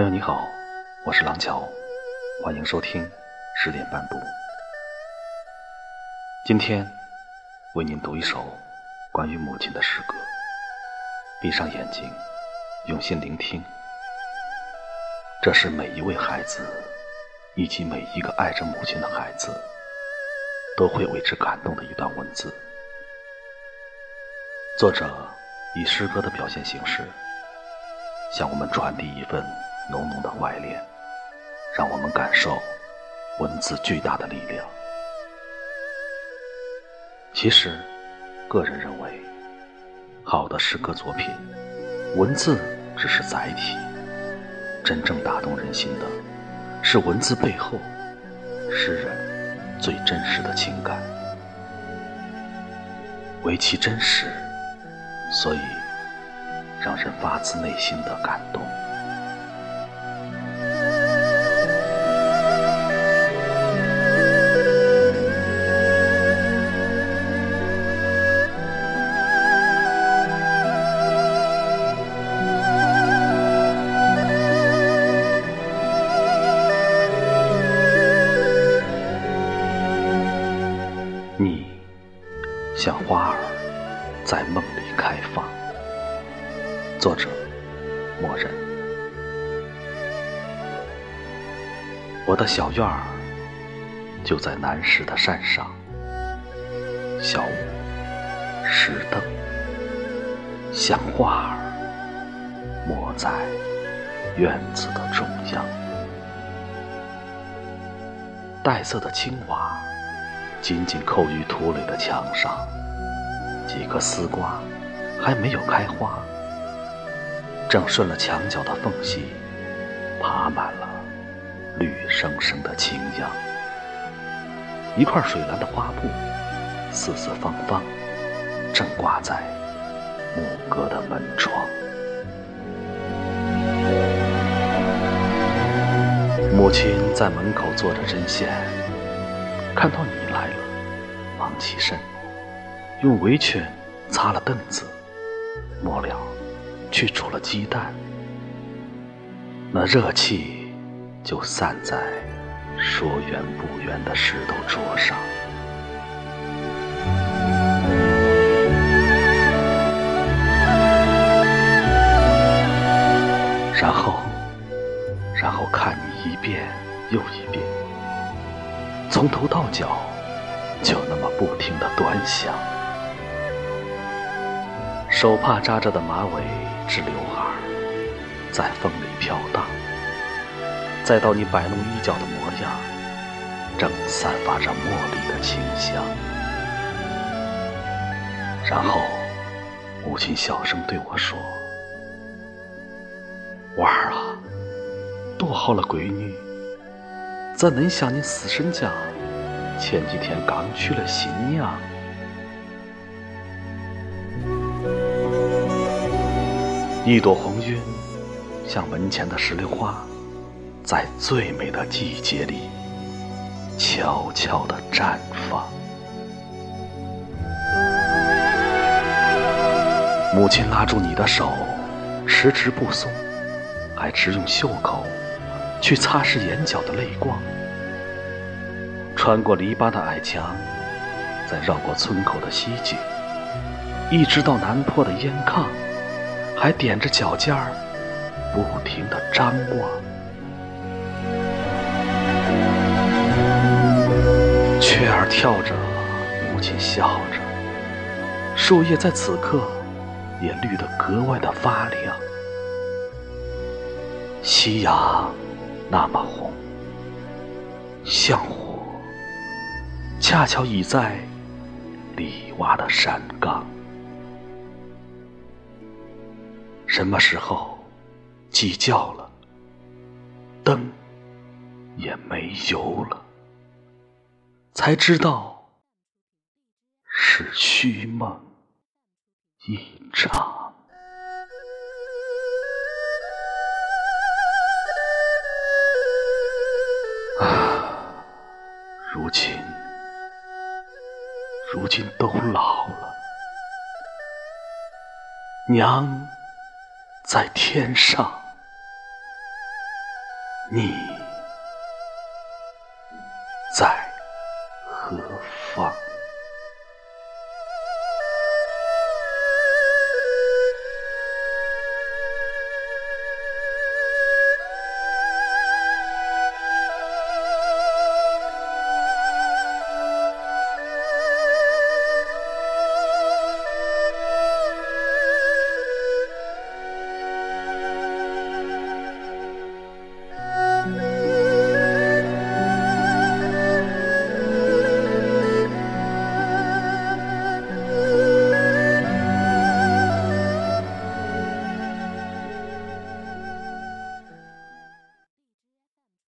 朋友你好，我是廊桥，欢迎收听十点半读。今天为您读一首关于母亲的诗歌。闭上眼睛，用心聆听。这是每一位孩子，以及每一个爱着母亲的孩子，都会为之感动的一段文字。作者以诗歌的表现形式，向我们传递一份。浓浓的怀恋，让我们感受文字巨大的力量。其实，个人认为，好的诗歌作品，文字只是载体，真正打动人心的，是文字背后诗人最真实的情感。唯其真实，所以让人发自内心的感动。你像花儿在梦里开放。作者：默认。我的小院儿就在南石的山上，小屋、石凳，像花儿抹在院子的中央。黛色的青瓦。紧紧扣于土垒的墙上，几颗丝瓜还没有开花，正顺了墙角的缝隙爬满了绿生生的青秧。一块水蓝的花布，四四方方，正挂在木格的门窗。母亲在门口做着针线。看到你，起身，用围裙擦了凳子，末了去煮了鸡蛋。那热气就散在说远不远的石头桌上，然后，然后看你一遍又一遍。从头到脚，就那么不停的端详。手帕扎着的马尾之刘海在风里飘荡。再到你摆弄衣角的模样，正散发着茉莉的清香。然后，母亲小声对我说：“娃儿啊，多好了，闺女。”怎能像你死神家前几天刚娶了新娘？一朵红晕，像门前的石榴花，在最美的季节里悄悄地绽放。母亲拉住你的手，迟迟不松，还只用袖口。去擦拭眼角的泪光，穿过篱笆的矮墙，再绕过村口的西井，一直到南坡的烟炕，还踮着脚尖儿，不停地张望。雀儿跳着，母亲笑着，树叶在此刻也绿得格外的发亮。夕阳。那么红，像火，恰巧倚在里洼的山岗。什么时候鸡叫了，灯也没油了，才知道是虚梦一场。如今都老了。娘在天上，你在何方？